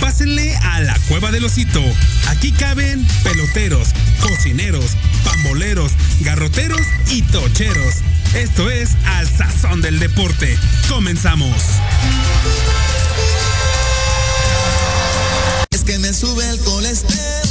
Pásenle a la cueva del osito. Aquí caben peloteros, cocineros, pamboleros, garroteros y tocheros. Esto es Al Sazón del Deporte. Comenzamos. Es que me sube el colesterol,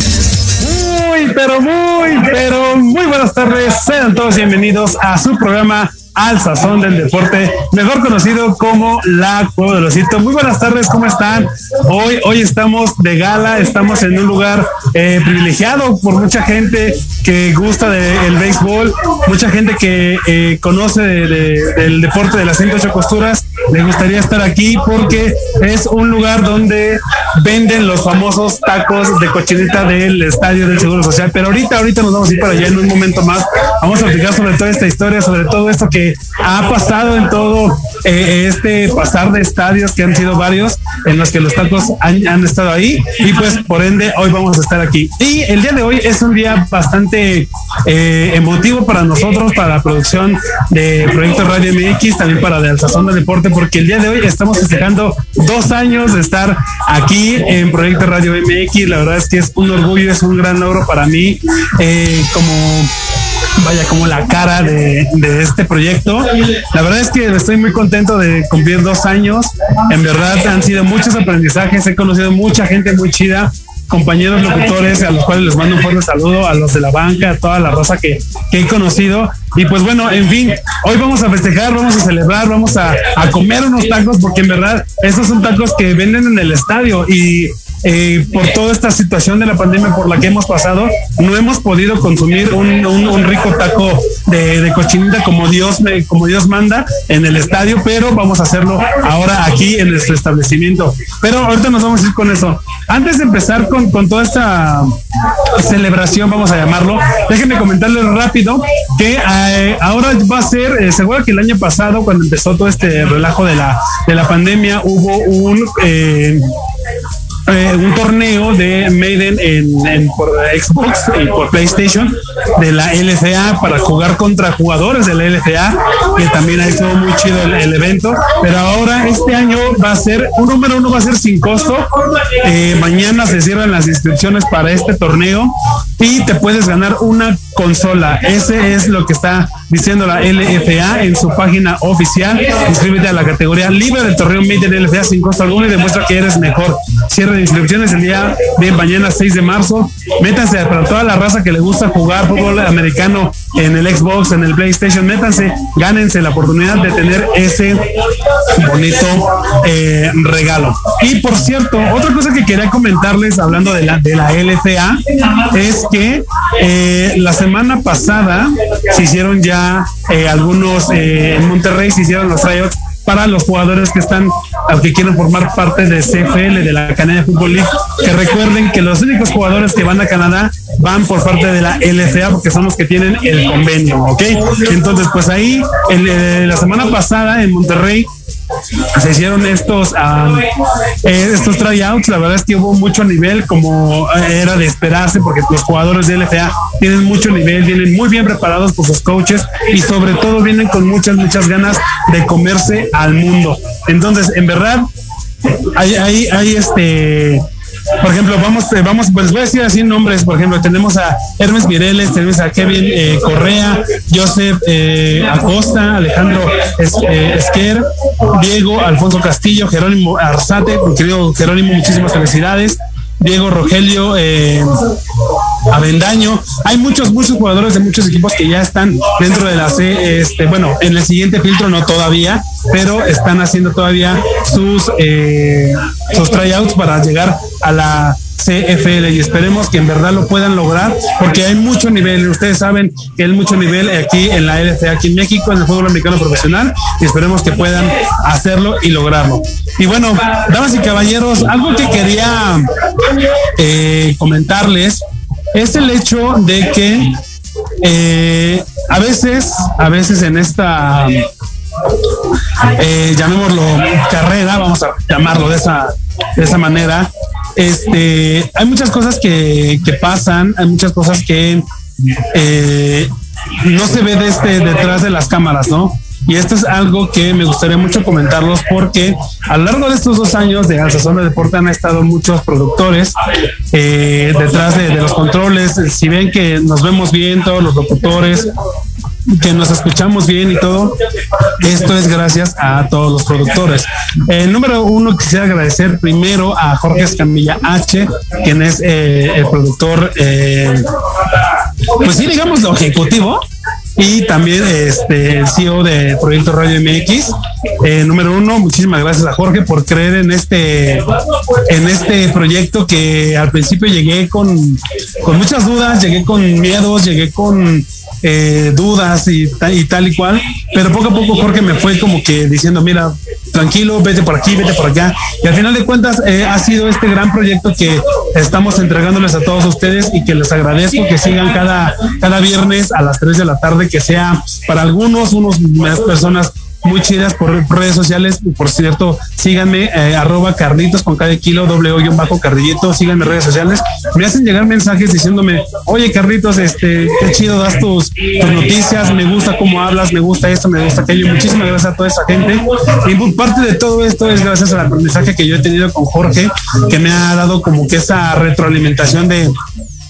mi Muy, pero muy, pero muy buenas tardes. Sean todos bienvenidos a su programa Al Sazón del Deporte, mejor conocido como La Cueva del Osito. Muy buenas tardes, ¿cómo están? Hoy, hoy estamos de gala, estamos en un lugar eh, privilegiado por mucha gente que gusta del béisbol, mucha gente que eh, conoce de- de- del deporte de las 108 costuras. Le gustaría estar aquí porque es un lugar donde venden los famosos tacos de cochinita del estadio del Seguro Social. Pero ahorita, ahorita nos vamos a ir para allá en un momento más. Vamos a platicar sobre toda esta historia, sobre todo esto que ha pasado en todo eh, este pasar de estadios, que han sido varios, en los que los tacos han, estado ahí. Y pues, por ende, hoy vamos a estar aquí. Y el día de hoy es un día bastante eh, emotivo para nosotros, para la producción de Proyecto Radio MX, también para de Alzazón del Deporte, porque el día de hoy estamos festejando dos años de estar aquí en Proyecto Radio MX. La verdad es que es un orgullo, es un gran logro para mí, eh, como vaya como la cara de, de este proyecto. La verdad es que estoy muy contento de cumplir dos años. En verdad han sido muchos aprendizajes, he conocido mucha gente muy chida compañeros locutores a los cuales les mando un fuerte saludo, a los de la banca, a toda la raza que, que he conocido. Y pues bueno, en fin, hoy vamos a festejar, vamos a celebrar, vamos a, a comer unos tacos, porque en verdad esos son tacos que venden en el estadio y eh, por toda esta situación de la pandemia por la que hemos pasado, no hemos podido consumir un, un- rico taco de, cochinita como Dios me, como Dios manda en el estadio, pero vamos a hacerlo ahora aquí en nuestro establecimiento. Pero ahorita nos vamos a ir con eso. Antes de empezar con, con toda esta celebración, vamos a llamarlo, déjenme comentarles rápido que eh, ahora va a ser, eh, seguro que el año pasado, cuando empezó todo este relajo de la, de la pandemia, hubo un... eh, un torneo de Maiden en, en- por Xbox y por PlayStation de la LCA para jugar contra jugadores de la LCA, que también ha sido muy chido el, el evento. Pero ahora este año va a ser, un número uno va a ser sin costo. Eh, mañana se cierran las inscripciones para este torneo y te puedes ganar una consola. Ese es lo que está diciendo la LFA en su página oficial. Inscríbete a la categoría libre del torneo Maiden LFA sin costo alguno y demuestra que eres mejor. Cierre de inscripciones el día de mañana 6 de marzo. Métanse para toda la raza que le gusta jugar fútbol americano en el Xbox, en el PlayStation. Métanse, gánense la oportunidad de tener ese bonito eh, regalo. Y por cierto, otra cosa que quería comentarles hablando de la, de la LFA es que eh, la semana pasada se hicieron ya eh, algunos, eh, en Monterrey se hicieron los tryouts para los jugadores que están, que quieren formar parte de CFL, de la Canadá Football League, que recuerden que los únicos jugadores que van a Canadá van por parte de la LFA porque son los que tienen el convenio, ¿ok? Entonces, pues ahí, el, eh, la semana pasada en Monterrey, se hicieron estos am, eh, estos tryouts. La verdad es que hubo mucho nivel como eh, era de esperarse porque los jugadores de LFA tienen mucho nivel vienen muy bien preparados por sus coaches y sobre todo vienen con muchas muchas ganas de comerse al mundo. Entonces en verdad hay, hay, hay este por ejemplo, vamos, eh, vamos, pues voy a decir así nombres, por ejemplo, tenemos a Hermes Mireles, tenemos a Kevin eh, Correa, Joseph eh, Acosta, Alejandro Es- Esquer, Diego Alfonso Castillo, Jerónimo Arzate, mi querido Jerónimo, muchísimas felicidades. Diego Rogelio, eh, Avendaño. Hay muchos, muchos jugadores de muchos equipos que ya están dentro de la C, este, bueno, en el siguiente filtro no todavía, pero están haciendo todavía sus, eh, sus tryouts para llegar a la CFL y esperemos que en verdad lo puedan lograr porque hay mucho nivel. Ustedes saben que hay mucho nivel aquí en la LFA, aquí en México, en el fútbol americano profesional y esperemos que puedan hacerlo y lograrlo. Y bueno, damas y caballeros, algo que quería eh, comentarles es el hecho de que eh, a veces, a veces en esta, eh, llamémoslo carrera, vamos a llamarlo de esa, de esa manera, este, hay muchas cosas que, que pasan, hay muchas cosas que eh, no se ve de este, detrás de las cámaras, ¿no? Y esto es algo que me gustaría mucho comentarlos porque a lo largo de estos dos años de Alsazón de Deporte han estado muchos productores eh, detrás de, los controles. Si ven que nos vemos bien, todos los locutores, que nos escuchamos bien y todo, esto es gracias a todos los productores. El número uno, quisiera agradecer primero a Jorge Escamilla H, quien es eh, el productor, eh, pues sí, digamos, lo ejecutivo y también este el CEO de Proyecto Radio MX. Eh, número uno, muchísimas gracias a Jorge por creer en este en este proyecto que al principio llegué con, con muchas dudas, llegué con miedos, llegué con eh, dudas y, y tal y cual, pero poco a poco Jorge me fue como que diciendo, mira, tranquilo, vete por aquí, vete por allá. Y al final de cuentas eh, ha sido este gran proyecto que estamos entregándoles a todos ustedes y que les agradezco que sigan cada, cada viernes a las 3 de la tarde, que sea para algunos, unos más personas muy chidas por redes sociales. Por cierto, síganme, eh, arroba carnitos con cada kilo, doble hoyo bajo carrillito, síganme redes sociales. Me hacen llegar mensajes diciéndome, oye Carlitos, este, qué chido das tus, noticias, me gusta cómo hablas, me gusta esto, me gusta aquello. Muchísimas gracias a toda esa gente. Y parte de todo esto es gracias al aprendizaje que yo he tenido con Jorge, que me ha dado como que esa retroalimentación de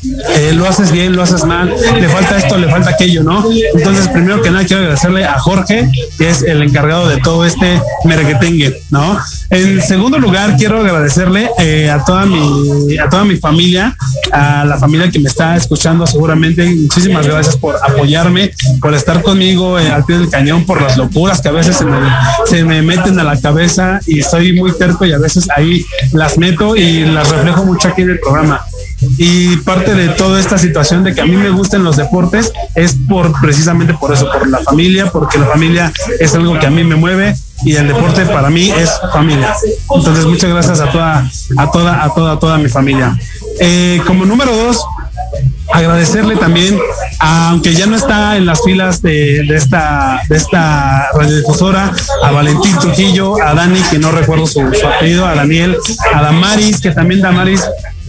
eh, lo haces bien, lo haces mal, le falta esto, le falta aquello, ¿no? Entonces, primero que nada, quiero agradecerle a Jorge, que es el encargado de todo este merequetengue, ¿no? En segundo lugar, quiero agradecerle eh, a toda mi, a toda mi familia, a la familia que me está escuchando seguramente. Muchísimas gracias por apoyarme, por estar conmigo eh, al pie del cañón, por las locuras que a veces se me, se me meten a la cabeza y soy muy terco y a veces ahí las meto y las reflejo mucho aquí en el programa y parte de toda esta situación de que a mí me gusten los deportes es por precisamente por eso, por la familia, porque la familia es algo que a mí me mueve y el deporte para mí es familia. Entonces muchas gracias a toda, a toda, a toda, a toda mi familia. Eh, como número dos, agradecerle también, aunque ya no está en las filas de, esta, de esta radiodifusora, a Valentín Trujillo, a Dani, que no recuerdo su, apellido, a Daniel, a Damaris, que también Damaris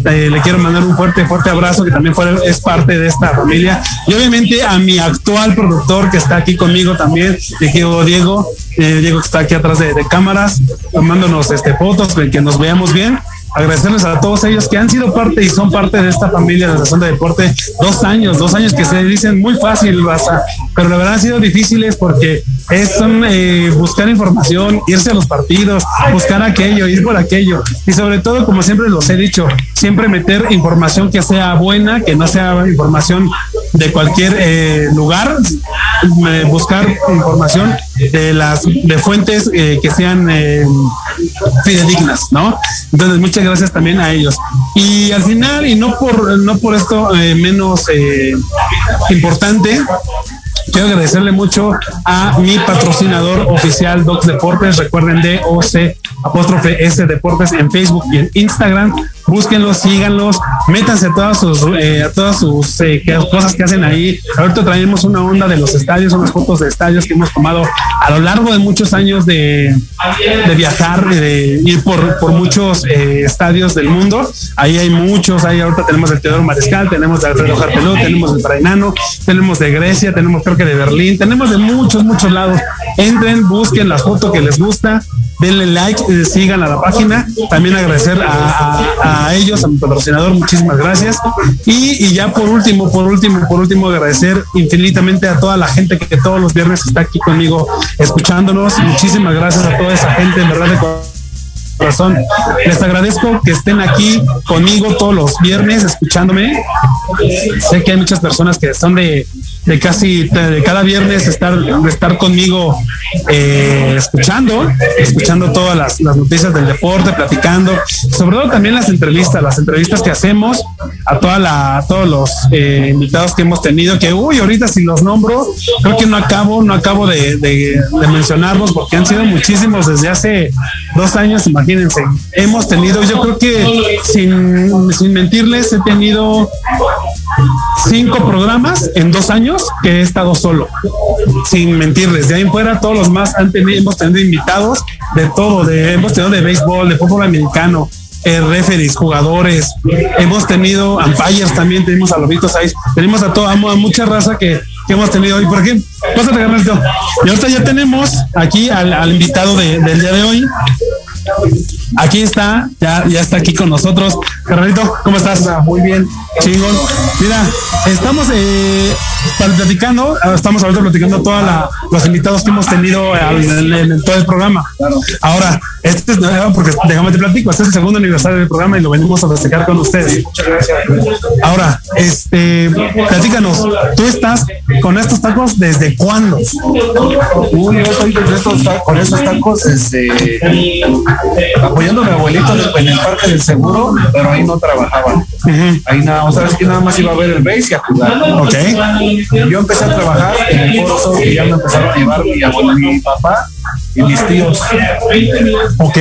eh, le quiero mandar un fuerte, fuerte abrazo, que también fue, es parte de esta familia. Y obviamente a mi actual productor que está aquí conmigo también, Diego Diego, eh, Diego que está aquí atrás de, de cámaras, tomándonos este, fotos, que nos veamos bien agradecerles a todos ellos que han sido parte y son parte de esta familia de la Estación de Deporte. Dos años, dos años que se dicen muy fácil, Raza, pero la verdad han sido difíciles porque es son, eh, buscar información, irse a los partidos, buscar aquello, ir por aquello. Y sobre todo, como siempre los he dicho, siempre meter información que sea buena, que no sea información de cualquier eh, lugar, eh, buscar información de las de fuentes eh, que sean eh, fidedignas, ¿no? Entonces, muchas gracias también a ellos. Y al final, y no por, no por esto eh, menos eh, importante, quiero agradecerle mucho a mi patrocinador oficial Docs Deportes. Recuerden DOC apóstrofe S Deportes en Facebook y en Instagram. Búsquenlos, síganlos, métanse a todas sus, eh, a todas sus eh, cosas que hacen ahí. Ahorita traemos una onda de los estadios, unas fotos de estadios que hemos tomado a lo largo de muchos años de, de viajar, de ir por, por muchos eh, estadios del mundo. Ahí hay muchos, ahí ahorita tenemos el Teodoro Mariscal, tenemos el Alfredo Jarteló, tenemos el Prainano, tenemos de Grecia, tenemos creo que de Berlín, tenemos de muchos, muchos lados. Entren, busquen la foto que les gusta, denle like, sigan a la página. También agradecer a ellos, a mi patrocinador, muchísimas gracias. Y, y, ya por último, por último, por último, agradecer infinitamente a toda la gente que todos los viernes está aquí conmigo escuchándonos. Muchísimas gracias a toda esa gente, en verdad, de corazón. Les agradezco que estén aquí conmigo todos los viernes escuchándome. Sé que hay muchas personas que son de de casi de cada viernes estar, estar conmigo eh, escuchando, escuchando todas las, noticias del deporte, platicando, sobre todo también las entrevistas, las entrevistas que hacemos a toda la, todos los eh, invitados que hemos tenido, que uy, ahorita si los nombro, creo que no acabo, no acabo de, de mencionarlos porque han sido muchísimos desde hace dos años, imagínense. Hemos tenido, yo creo que sin, sin mentirles, he tenido cinco programas en dos años que he estado solo, sin mentirles. De ahí en fuera, todos los más han tenido, hemos tenido invitados de todo, de, hemos tenido de béisbol, de fútbol americano, eh, referees, jugadores, hemos tenido umpires también, tenemos a Lobitos ahí, tenemos a toda, a mucha raza que, hemos tenido hoy. Por ejemplo, pásate, Y ahorita ya tenemos aquí al, invitado del día de hoy, Aquí está, ya, ya está aquí con nosotros. Carrerito, ¿cómo estás? Muy bien. Chingón. Mira, estamos eh, platicando, estamos ahorita platicando todos los invitados que hemos tenido en, todo el programa. Ahora, este es porque déjame te platico, este es el segundo aniversario del programa y lo venimos a festejar con ustedes. Muchas gracias. Ahora, este, platícanos, tú estás con estos tacos desde cuándo? Uy, yo estoy con estos tacos desde apoyando a mi abuelito en el parque del seguro, pero ahí no trabajaba. Ahí nada, o sabes que nada más iba a ver el base y a jugar. Ok. Yo empecé a trabajar en el foro y ya me empezaron a llevar mi abuelo y mi papá y mis tíos. Ok.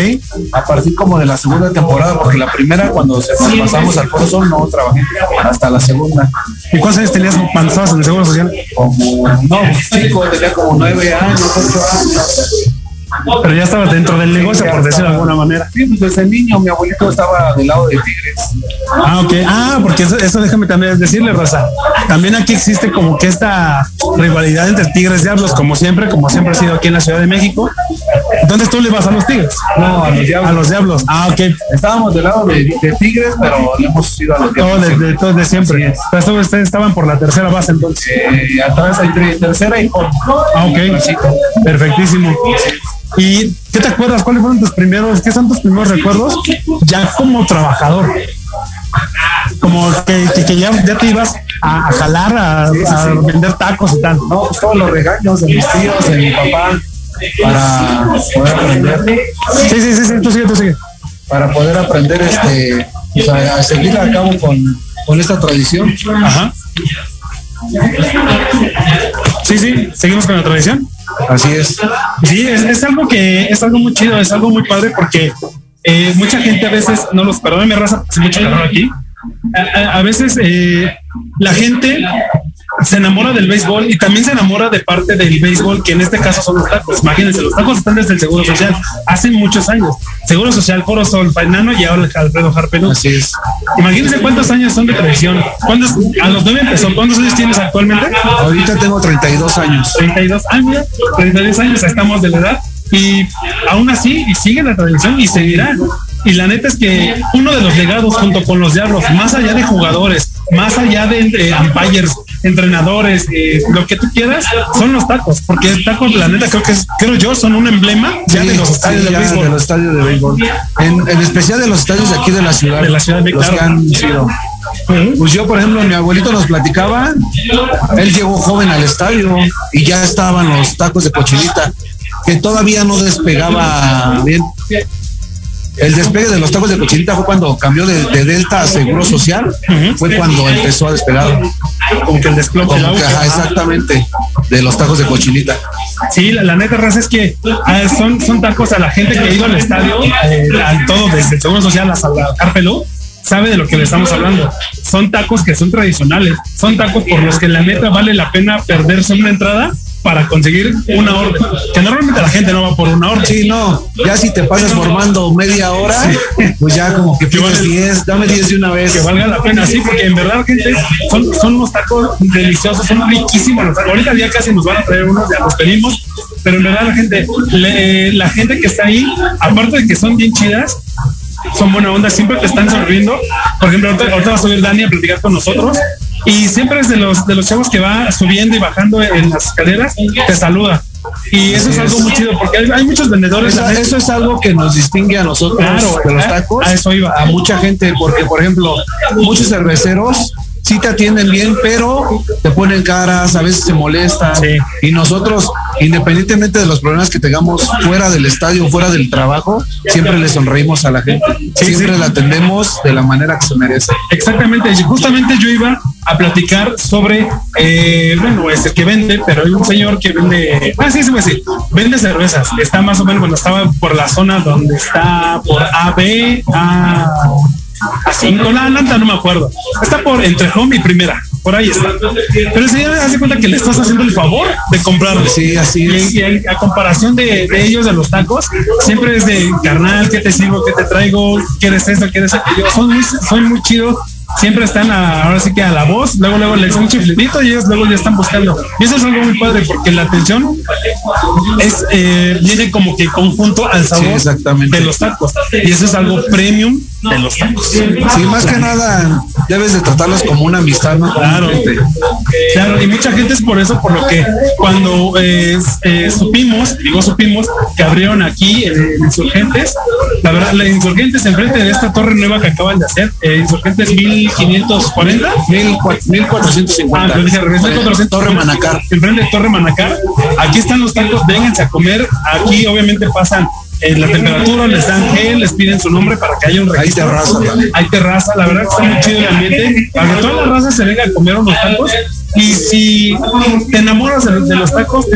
A partir como de la segunda temporada, porque la primera cuando pasamos al Foro Sol no trabajé hasta la segunda. ¿Y cuántos años tenías cuando estabas en el Seguro Social? Como, no, cinco, tenía como nueve años, ocho años. Pero ya estaba dentro del negocio, por decirlo de alguna manera. Sí, pues desde niño mi abuelito estaba del lado de Tigres. Ah, ok. Ah, porque eso, déjame también decirle, Rosa. También aquí existe como que esta rivalidad entre Tigres y Diablos, como siempre, como siempre ha sido aquí en la Ciudad de México. Entonces tú le vas a los Tigres. No, a los Diablos. A los Diablos. Ah, ok. Estábamos del lado de, Tigres, pero hemos ido a los Diablos. Oh, de, de, de siempre. Pero ustedes estaban por la tercera base entonces. Eh, atrás hay tercera y por. Ah, ok. Perfectísimo. ¿Y qué te acuerdas? ¿Cuáles fueron tus primeros, qué son tus primeros recuerdos ya como trabajador? Como que, que, ya, ya, te ibas a, jalar, a, vender tacos y tal. No, pues todos los regaños de mis tíos, de mi papá, para poder aprender. Sí, sí, sí, sí, tú sigue, tú sigue. Para poder aprender este, pues a, seguir a cabo con, con esta tradición. Ajá. Sí, sí, seguimos con la tradición. Así es. Sí, es, algo que es algo muy chido, es algo muy padre porque eh, mucha gente a veces, no los perdónenme raza, hace mucho aquí. A, veces eh, la gente se enamora del béisbol y también se enamora de parte del béisbol, que en este caso son los tacos. Imagínense, los tacos están desde el Seguro Social, hace muchos años. Seguro Social, Foro Sol, Painano y ahora Alfredo Harpelú. Así es. Imagínense cuántos años son de tradición. ¿Cuántos, a los nueve empezó. ¿Cuántos años tienes actualmente? Ahorita tengo 32 años. 32 años, 32 años, estamos de la edad. Y aún así, y sigue la tradición y seguirá. Y la neta es que uno de los legados junto con los Diablos, más allá de jugadores, más allá de eh, umpires, entrenadores, eh, lo que tú quieras, son los tacos, porque el taco, la neta, creo que es, creo yo, son un emblema ya de los estadios de béisbol. De los estadios de béisbol. En, especial de los estadios de aquí de la ciudad. De la ciudad de los que han sido. Pues yo, por ejemplo, mi abuelito nos platicaba, él llegó joven al estadio y ya estaban los tacos de cochinita, que todavía no despegaba bien el despegue de los tacos de cochinita fue cuando cambió de, Delta a Seguro Social, fue cuando empezó a despegar. Como que el desclope. exactamente, de los tacos de cochinita. Sí, la, neta raza es que ah, son, son tacos a la gente que ha ido al estadio, eh, al todo, desde el Seguro Social hasta la Carpelú, sabe de lo que le estamos hablando. Son tacos que son tradicionales, son tacos por los que la neta vale la pena perderse una entrada para conseguir una orden. Que normalmente la gente no va por una orden. Sí, no. Ya si te pasas formando media hora, pues ya como que pides 10, dame 10 de una vez. Que valga la pena, sí, porque en verdad, gente, son, son unos tacos deliciosos, son riquísimos los tacos. Ahorita ya casi nos van a traer unos, ya los pedimos, pero en verdad la gente, la gente que está ahí, aparte de que son bien chidas, son buena onda, siempre te están sonriendo. Por ejemplo, ahorita, ahorita va a subir Dani a platicar con nosotros y siempre es de los, de los chavos que va subiendo y bajando en las escaleras, te saluda. Y eso es, algo muy chido porque hay, muchos vendedores. Eso, es algo que nos distingue a nosotros de los tacos. A eso iba. A mucha gente, porque por ejemplo, muchos cerveceros sí te atienden bien, pero te ponen caras, a veces se molestan. Sí. Y nosotros, independientemente de los problemas que tengamos fuera del estadio, fuera del trabajo, siempre le sonreímos a la gente. Sí, siempre sí. la atendemos de la manera que se merece. Exactamente, y justamente yo iba a platicar sobre, eh, bueno, es el que vende, pero hay un señor que vende, ah, sí, sí, pues sí, vende cervezas. Está más o menos, bueno, estaba por la zona donde está por AB, A, A5, la Atlanta, no me acuerdo. Está por entre Home y Primera, por ahí está. Pero el señor hace cuenta que le estás haciendo el favor de comprarle. Sí, así es. Y, y a comparación de, de ellos, de los tacos, siempre es de carnal, ¿qué te sirvo? ¿Qué te traigo? ¿Quieres esto? ¿Quieres aquello? Son muy, son muy chidos. Siempre están a- ahora sí que a la voz, luego luego les un chiflidito y ellos luego ya están buscando. Y eso es algo muy padre porque la atención es eh, viene como que conjunto al sabor Sí, exactamente. de los tacos. Y eso es algo premium de los tacos. Sí, más que nada, debes de tratarlos como una amistad, ¿no? Claro, claro, y mucha gente es por eso, por lo que cuando eh, eh, supimos, digo supimos, que abrieron aquí eh, Insurgentes, la verdad, la Insurgentes enfrente de esta torre nueva que acaban de hacer, eh, Insurgentes 1540. Mil cua- 1450. Ah, dije, al revés, 1400. Torre Manacar. Enfrente de Torre Manacar. Aquí están los tacos, vénganse a comer. Aquí obviamente pasan eh, la temperatura, les dan gel, les piden su nombre para que haya un Hay registro. terraza también. Hay terraza, la verdad que está muy chido el ambiente. Para que toda la raza se venga a comer unos tacos. Y si te enamoras de, de los tacos,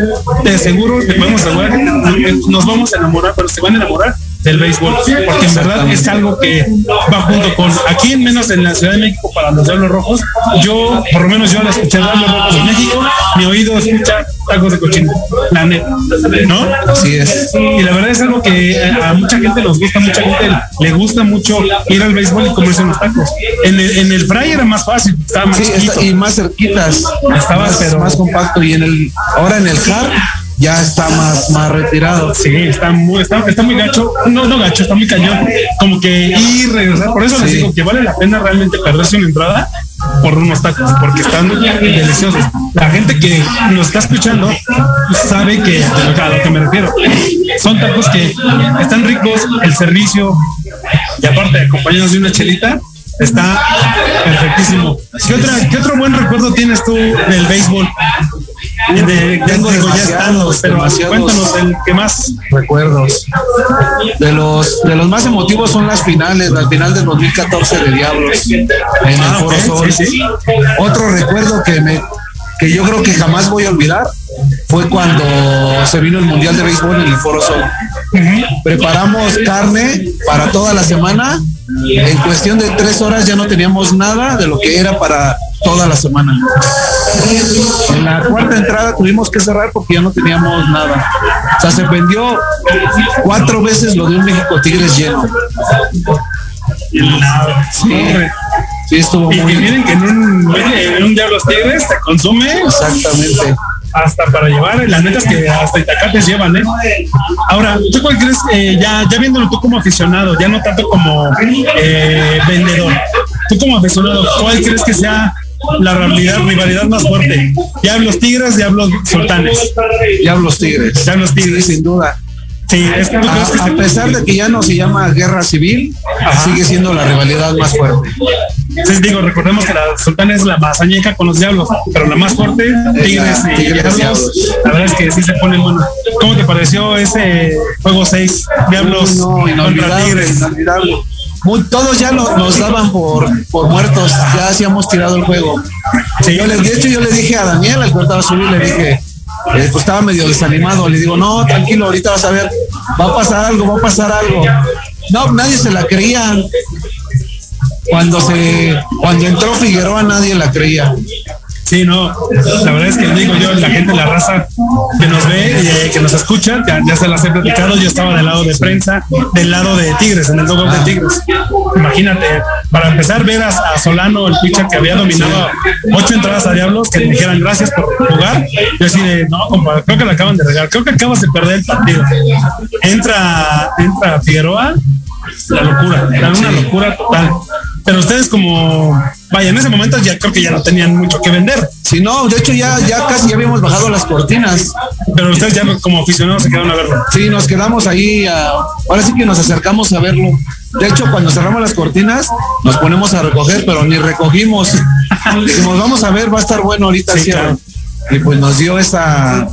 te aseguro, te podemos asegurar que nos vamos a enamorar, pero se van a enamorar del béisbol, porque en verdad es algo que va junto con aquí en menos en la Ciudad de México para los Diablos Rojos, yo por lo menos yo al escuchar Diablos Rojos de México, mi oído escucha tacos de cochino, la neta, ¿no? Así es. Y la verdad es algo que a a mucha gente nos gusta, mucha gente le gusta mucho ir al béisbol y comerse unos tacos. En el, en el fry era más fácil, estaba más Sí, está- y más cerquitas. Estaba, más, pero- más compacto. Y en el, ahora en el hard ya está más, más retirado. Sí, está muy, está, está muy gacho. No, no gacho, está muy cañón. Como que ir regresar. Por eso les digo que vale la pena realmente perderse una entrada por unos tacos, porque están deliciosos. La gente que nos está escuchando sabe que- a lo que me refiero. Son tacos que están ricos, el servicio, y aparte acompañados de una chelita, está perfectísimo. ¿Qué, otra, ¿Qué otro buen recuerdo tienes tú del béisbol? De, ya, digo, pero cuéntanos el que más. recuerdos. De los, de los más emotivos son las finales, la final del 2014 de Diablos en el Ah, Foro Sol. sí, sí. Otro recuerdo que me que yo creo que jamás voy a olvidar fue cuando se vino el Mundial de Béisbol en el Foro Sol. Preparamos carne para toda la semana. En cuestión de tres horas ya no teníamos nada de lo que era para toda la semana. En la cuarta entrada tuvimos que cerrar porque ya no teníamos nada. O sea, se vendió cuatro veces lo de un México Tigres lleno. Sí, sí estuvo Y que muy miren que en un, en un Diablos Tigres se consume exactamente. hasta para llevar, la neta es que hasta itacates llevan, ¿eh? Ahora, ¿tú cuál crees, eh, ya, ya viéndolo tú como aficionado, ya no tanto como eh, vendedor, tú como aficionado, ¿cuál crees que sea la rivalidad, rivalidad más fuerte? Diablos Tigres, Diablos Sultanes. Diablos Tigres. Diablos Tigres. sin duda. Sí, es que A, pesar de que ya no se llama guerra civil, sigue siendo la rivalidad más fuerte. Sí, digo, recordemos que la Sultana es la más añeja con los diablos, pero la más fuerte, Tigres y Tigres, Diablos. La verdad es que sí se pone bueno. ¿Cómo te pareció ese juego 6? Diablos No, contra inolvidable, Tigres. inolvidable. Todos ya nos daban por, muertos, ya hacíamos tirado el juego. Sí. Yo le, de hecho, yo le dije a Daniel, al que estaba subir, le dije, eh, pues estaba medio desanimado, le digo, no, tranquilo, ahorita vas a ver, va a pasar algo, va a pasar algo. No, nadie se la creía. Cuando se, cuando entró Figueroa, nadie la creía. Sí, no, la verdad es que digo yo, la gente, la raza que nos ve, eh, que nos escucha, ya, ya se las he platicado, yo estaba del lado de prensa, del lado de Tigres, en el logo de Tigres. Imagínate, para empezar, ver a, a Solano, el pitcher que había dominado ocho entradas a Diablos, que le dijeran gracias por jugar, yo así de, no, compa, creo que la acaban de regar, creo que acabas de perder el partido. Entra, entra Figueroa, la locura, era una locura total. Pero ustedes como, vaya, en ese momento ya creo que ya no tenían mucho que vender. Si no, de hecho ya, ya casi ya habíamos bajado las cortinas. Pero ustedes ya como aficionados se quedaron a verlo. Sí, nos quedamos ahí. a- ahora sí que nos acercamos a verlo. De hecho, cuando cerramos las cortinas, nos ponemos a recoger, pero ni recogimos. Dijimos, vamos a ver, va a estar bueno ahorita. Sí, claro. Y pues nos dio esa,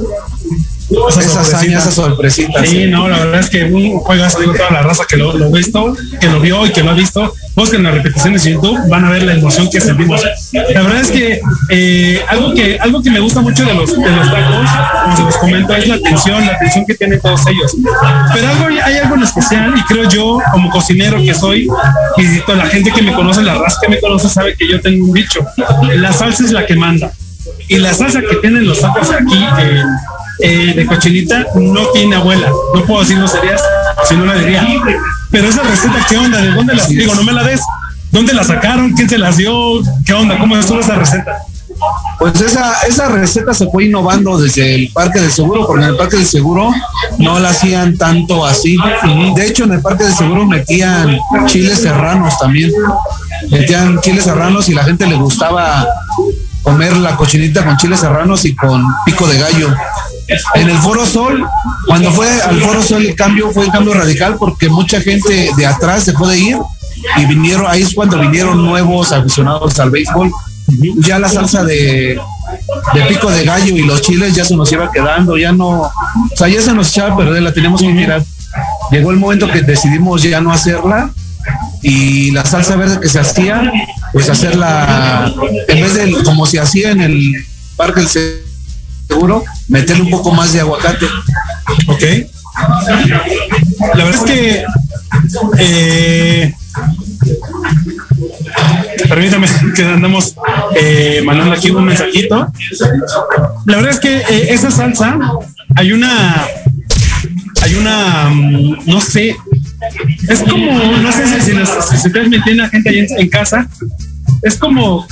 esa hazaña, sorpresita. esa sorpresita. Sí, sí. no, la verdad es que un juegazo, digo, toda la raza que lo, lo visto, que lo vio y que lo ha visto, busquen las repeticiones de YouTube, van a ver la emoción que sentimos. La verdad es que eh, algo que algo que me gusta mucho de los, de los tacos, como se los comento, es la atención, la atención que tienen todos ellos. Pero algo, hay algo en especial y creo yo, como cocinero que soy, y toda la gente que me conoce, la raza que me conoce, sabe que yo tengo un dicho, la salsa es la que manda. Y la salsa que tienen los tacos aquí eh, eh, de cochinita no tiene abuela. No puedo decir groserías, si no la diría. Pero esa receta, ¿qué onda? ¿De dónde la digo? No me la des. ¿Dónde la sacaron? ¿Quién se las dio? ¿Qué onda? ¿Cómo estuvo esa receta? Pues esa, esa receta se fue innovando desde el Parque del Seguro, porque en el Parque del Seguro no la hacían tanto así. De hecho, en el Parque del Seguro metían chiles serranos también. Metían chiles serranos y la gente le gustaba comer la cochinita con chiles serranos y con pico de gallo. En el Foro Sol, cuando fue al Foro Sol el cambio fue un cambio radical porque mucha gente de atrás se puede ir y vinieron, ahí es cuando vinieron nuevos aficionados al béisbol. Ya la salsa de, de pico de gallo y los chiles ya se nos iba quedando, ya no, o sea, ya se nos echaba a perder, la teníamos que mirar. Llegó el momento que decidimos ya no hacerla y la salsa verde que se hacía, pues hacerla, en vez de como se hacía en el Parque del Seguro, meterle un poco más de aguacate. Ok. La verdad es que. eh, permítame que andamos eh, mandando aquí un mensajito. La verdad es que eh, esa salsa, hay una. Hay una. mm, No sé. Es como. No sé si, si, los- si ustedes me tienen a gente ahí en casa. Es como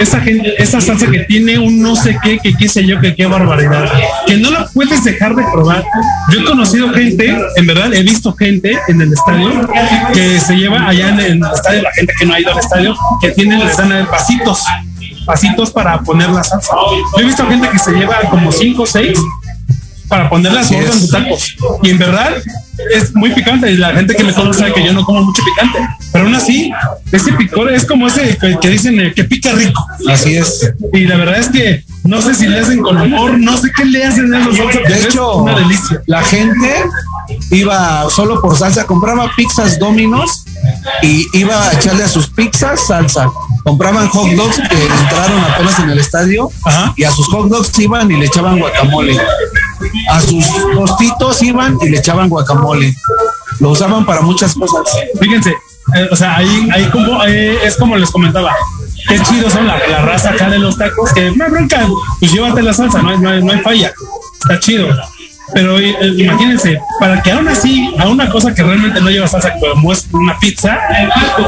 esa gente, esa salsa que tiene un no sé qué, que qué sé yo, que qué barbaridad, que no la puedes dejar de probar. Yo he conocido gente, en verdad, he visto gente en el estadio que se lleva allá en el estadio, la gente que no ha ido al estadio, que eh, pasitos, pasitos para poner la salsa. Yo he visto gente que se lleva como cinco o seis para ponerlas Así en es. sus tacos. Y en verdad es muy picante. Y la gente que me conoce sabe que yo no como mucho picante. Pero aún así, ese picor es como ese que, que dicen eh, que pica rico. Así es. Y la verdad es que no sé si le hacen con amor, no sé qué le hacen a los otros. De hecho, una delicia. la gente iba solo por salsa, compraba pizzas Dominos y iba a echarle a sus pizzas salsa. Compraban hot dogs que entraron apenas en el estadio Ajá. y a sus hot dogs iban y le echaban guacamole. A sus tostitos iban y le echaban guacamole. Lo usaban para muchas cosas. Fíjense, eh, o sea, ahí, ahí como, eh, es como les comentaba. Qué chidos son la, la raza acá de los tacos, que hay bronca, pues llévate la salsa, no hay, no hay, no hay falla. Está chido. Pero eh, imagínense, para que aún así, a una cosa que realmente no lleva salsa, como es una pizza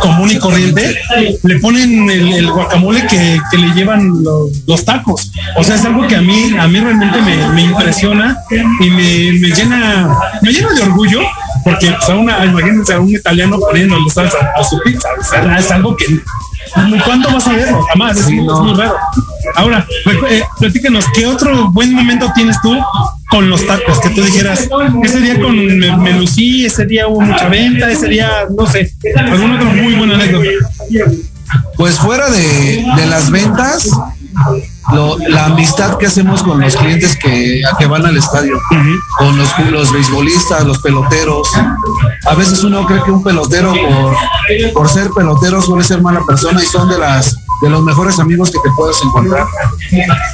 común y corriente, le ponen el, el guacamole que, que le llevan los, los tacos. O sea, es algo que a mí, a mí realmente me, me impresiona y me, me llena, me llena de orgullo, porque pues, a una, imagínense a un italiano poniéndole salsa a su pizza. O sea, es algo que ¿Cuándo vas a verlo? Jamás, es, Sí, es muy raro. Ahora, eh, platícanos, ¿qué otro buen momento tienes tú con los tacos? Que tú dijeras, ese día con me, ese día hubo mucha venta, ese día, no sé, alguna otra muy buena anécdota. Pues fuera de, de las ventas, lo- la amistad que hacemos con los clientes que, a que van al estadio, con los, los beisbolistas, los peloteros. A veces uno cree que un pelotero por, por ser pelotero suele ser mala persona y son de las de los mejores amigos que te puedes encontrar.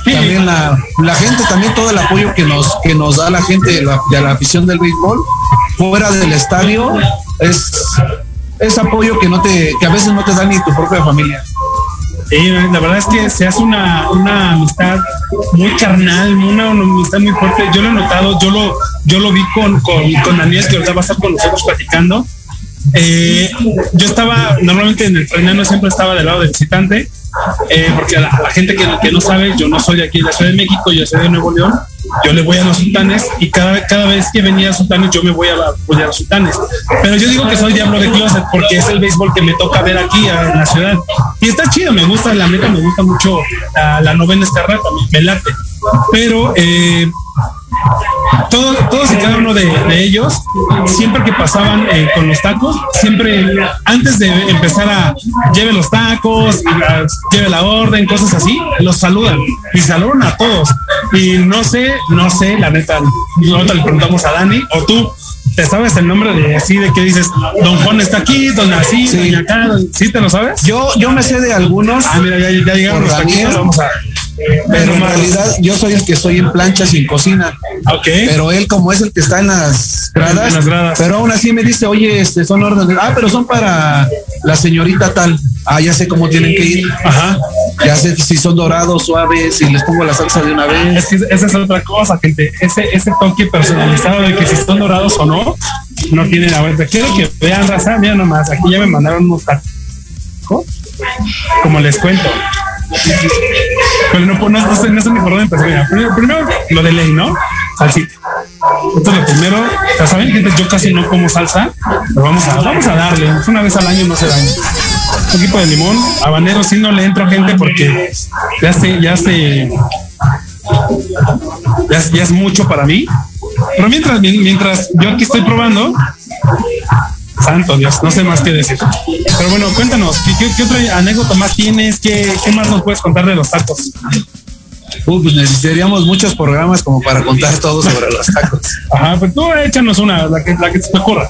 También la, la gente, también todo el apoyo que nos, que nos da la gente de la, de la afición del béisbol, fuera del estadio, es, es apoyo que no te, que a veces no te da ni tu propia familia. Sí, la verdad es que se hace una, una amistad muy carnal, una, una amistad muy fuerte. Yo lo he notado, yo lo, yo lo vi con, con, con Anies, que ahorita va a estar con nosotros platicando. Eh, yo estaba, normalmente en el frenano siempre estaba del lado del visitante, eh, porque la, gente que, no sabe, yo no soy de aquí la Ciudad de México, yo soy de Nuevo León, yo le voy a los sultanes y cada, cada vez que venía a sultanes yo me voy a, voy a los sultanes. Pero yo digo que soy diablo de closet porque es el béisbol que me toca ver aquí en la ciudad. Y está chido, me gusta, la neta me gusta mucho la, la novena escarrata, me, me late. Pero eh, todo- todos y cada uno de, de ellos, siempre que pasaban eh, con los tacos, siempre antes de empezar a lleve los tacos, la- lleve la orden, cosas así, los saludan y saludan a todos. Y no sé, no sé, la neta, ahorita le preguntamos a Dani o tú. ¿Te sabes el nombre de así de que dices, Don Juan está aquí, Don así, Sí. Doña acá? ¿Sí te lo sabes? Yo, yo me sé de algunos, Ah, mira, ya, ya llegaron los taquitos, vamos a... pero en realidad yo soy el que estoy en planchas y en cocina. Ok. Pero él, como es el que está en las gradas, En las gradas. pero aún así me dice, oye, este, son órdenes. Ah, pero son para la señorita tal. Ah, ya sé cómo tienen que ir. Ajá. Ya sé si son dorados, suaves, si les pongo la salsa de una vez. Es que esa es otra cosa, gente. Ese, ese toque personalizado de que si están dorados o no, no tiene la vuelta. Quiero que vean, raza, mira nomás. Aquí ya me mandaron unos tacos. Como les cuento. Pero no, no, no sé, no sé ni por dónde empezar. Primero, primero lo de ley, ¿no? Salsita. Esto es lo primero. Ya saben, gente, yo casi no como salsa, pero vamos a, vamos a darle. Una vez al año no se daña. Un poquito de limón, habanero, sí no le entro gente porque ya se, ya se, ya, ya es mucho para mí. Pero mientras, mientras yo aquí estoy probando, santo Dios, no sé más qué decir. Pero bueno, cuéntanos, ¿qué, qué- qué otra anécdota más tienes? ¿Qué, ¿Qué más nos puedes contar de los tacos? Uh, pues necesitaríamos muchos programas como para contar todo sobre los tacos. Ajá, pues tú échanos una, la que, la que se te ocurra.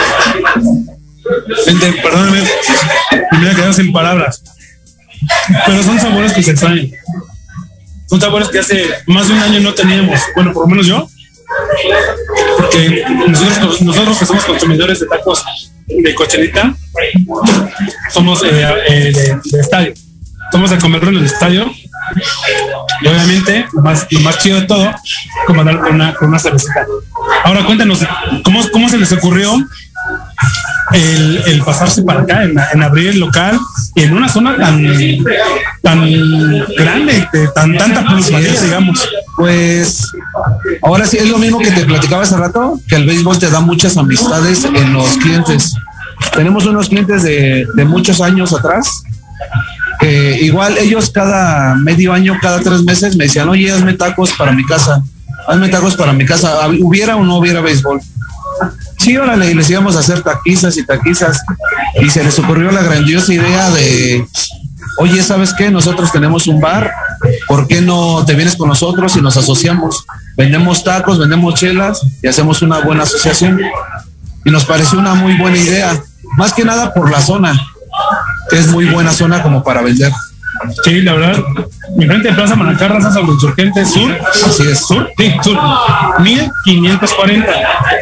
Gente, perdóname, me voy a quedar sin palabras. Pero son sabores que se extrañan. Son sabores que hace más de un año no teníamos. Bueno, por lo menos yo. Porque nosotros, nosotros que somos consumidores de tacos de cochinita, somos eh, eh, de, estadio. Somos de comerlo en el estadio. Y obviamente, lo más, lo más chido de todo, comandarlo con una, con una cervecita. Ahora cuéntanos, ¿cómo, cómo se les ocurrió el, el pasarse para acá, en, en abrir el local en una zona tan, tan grande, de tan, tanta plusvalía, digamos? Pues ahora sí es lo mismo que te platicaba hace rato, que el béisbol te da muchas amistades en los clientes. Tenemos unos clientes de, de muchos años atrás, que igual ellos cada medio año, cada tres meses me decían, oye, hazme tacos para mi casa, hazme tacos para mi casa, hubiera o no hubiera béisbol. Sí, órale, y íbamos a hacer taquizas y taquizas, y se les ocurrió la grandiosa idea de, oye, ¿sabes qué? Nosotros tenemos un bar, ¿por qué no te vienes con nosotros y nos asociamos? Vendemos tacos, vendemos chelas y hacemos una buena asociación. Y nos pareció una muy buena idea, más que nada por la zona, que es muy buena zona como para vender. Sí, la verdad. Mi frente de Plaza Manacarra, San Insurgente Sur. Así es. Sur, sí, sur. 1540.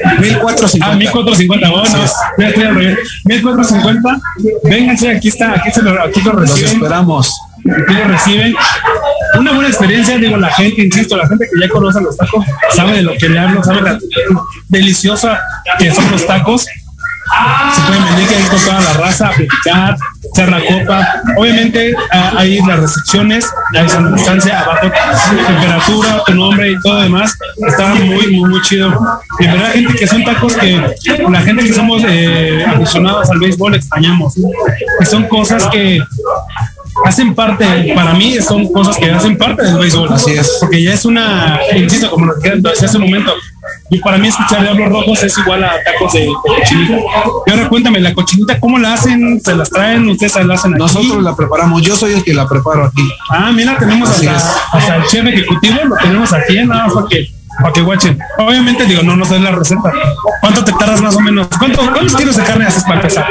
Ah, 1450. 1450. Bueno, ya estoy al revés. 1450. Vénganse, aquí está, aquí se lo, aquí lo Los reciben. esperamos. Aquí lo reciben. Una buena experiencia, digo, la gente, insisto, la gente que ya conoce los tacos, sabe de lo que le hablo, sabe la deliciosa que son los tacos. Se pueden venir que hay con toda la raza, a platicar, echar la copa. Obviamente ah, hay las restricciones, hay sana distancia, abajo temperatura, tu nombre y todo demás. Está muy, muy, muy chido. Y en verdad, gente que son tacos que la gente que somos eh, aficionados al béisbol extrañamos. Que son cosas que hacen parte, para mí son cosas que hacen parte del béisbol. Así es. Porque ya es una, insisto, como lo que decía hace un momento, y para mí escuchar Diablos Rojos es igual a tacos de, de cochinita. Y ahora cuéntame, la cochinita, ¿cómo la hacen? ¿Se las traen? ¿Ustedes se la hacen aquí? Nosotros la preparamos, yo soy el que la preparo aquí. Ah, mira, tenemos hasta, hasta el chef ejecutivo, lo tenemos aquí, nada más para que, para que guachen. Obviamente, digo, no nos den la receta. ¿Cuánto te tardas más o menos? ¿Cuánto, ¿Cuántos kilos de carne haces para empezar?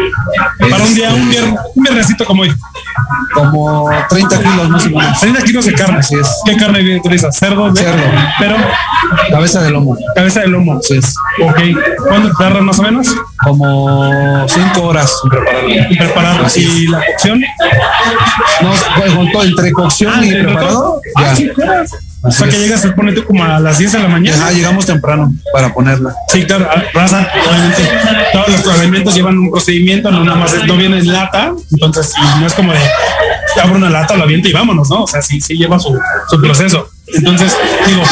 Para un día, un viernesito como hoy. Como 30 kilos más o menos. 30 kilos de carne. Así es. ¿Qué carne utilizas? ¿Cerdo? de- Cerdo. Pero Cabeza de lomo. cabeza de lomo. Así es. Ok. ¿Cuánto te tardas más o menos? Como 5 horas en prepararlo. Es. ¿Y la cocción? No, pues, con todo entre cocción Ah, y ¿entre preparado. Ah, Ya. O sea que llegas, pone tú como a las 10 de la mañana. Ajá, llegamos temprano para ponerla. Sí, claro, ah, raza, obviamente todos los alimentos llevan un procedimiento, no nada más no viene en lata, entonces no es como de abro una lata, lo aviento y vámonos, ¿no? O sea, sí, sí lleva su, su proceso. Entonces, digo,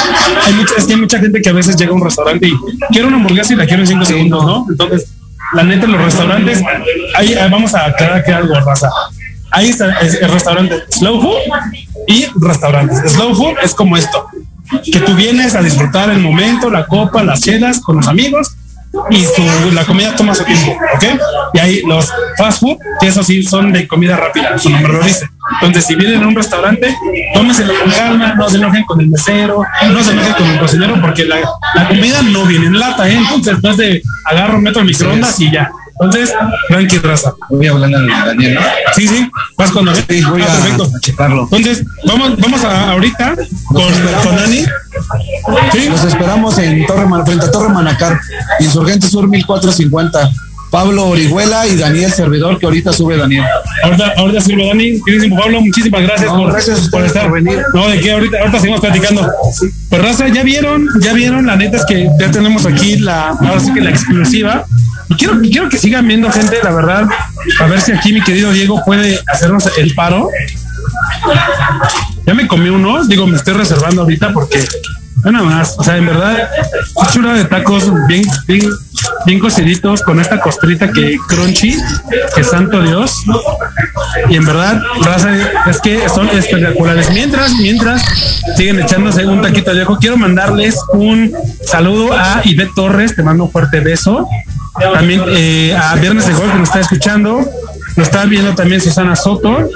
hay mucha, es que hay mucha gente que a veces llega a un restaurante y quiero una hamburguesa y la quiero en cinco segundos, ¿no? Entonces, la neta, los restaurantes, ahí vamos a aclarar que algo, raza. Ahí está es el restaurante Slow Food y restaurantes. Slow Food es como esto, que tú vienes a disfrutar el momento, la copa, las chelas con los amigos y la comida toma su tiempo, ¿ok? Y ahí los fast food, que eso sí son de comida rápida, su nombre lo dice. Entonces, si vienen a un restaurante, tómenselo con calma, no se enojen con el mesero, no se enojen con el cocinero, porque la, la comida no viene en lata, ¿eh? Entonces, no es de agarro, meto el microondas y ya. Entonces, tranqui raza. Voy hablando de Daniel, ¿no? Sí, sí, vas con él. Sí, voy Ah, a, perfecto. a checarlo. Entonces, vamos, vamos a ahorita con, con Ani. Sí, Los esperamos en Torre frente a Torre Manacar, Insurgente Sur 1450. Pablo Orihuela y Daniel Servidor, que ahorita sube Daniel. ahorita, ahorita sirve Dani. Queridísimo Pablo, muchísimas gracias, No, por, gracias por estar. por venir. No, de que ahorita, ahorita seguimos platicando. Pues raza, ya vieron, ya vieron, la neta es que ya tenemos aquí la, ahora sí que la exclusiva. Y quiero, quiero que sigan viendo gente, la verdad, a ver si aquí mi querido Diego puede hacernos el paro. Ya me comí uno, digo, me estoy reservando ahorita porque nada más, o sea, en verdad, chula de tacos bien, bien, bien cociditos con esta costrita que crunchy, que santo Dios. Y en verdad, raza, es que son espectaculares. Mientras, mientras siguen echándose un taquito de ojo, quiero mandarles un saludo a Ivette Torres, te mando un fuerte beso. También eh, a Viernes de Gol que nos está escuchando. Nos está viendo también Susana Soto.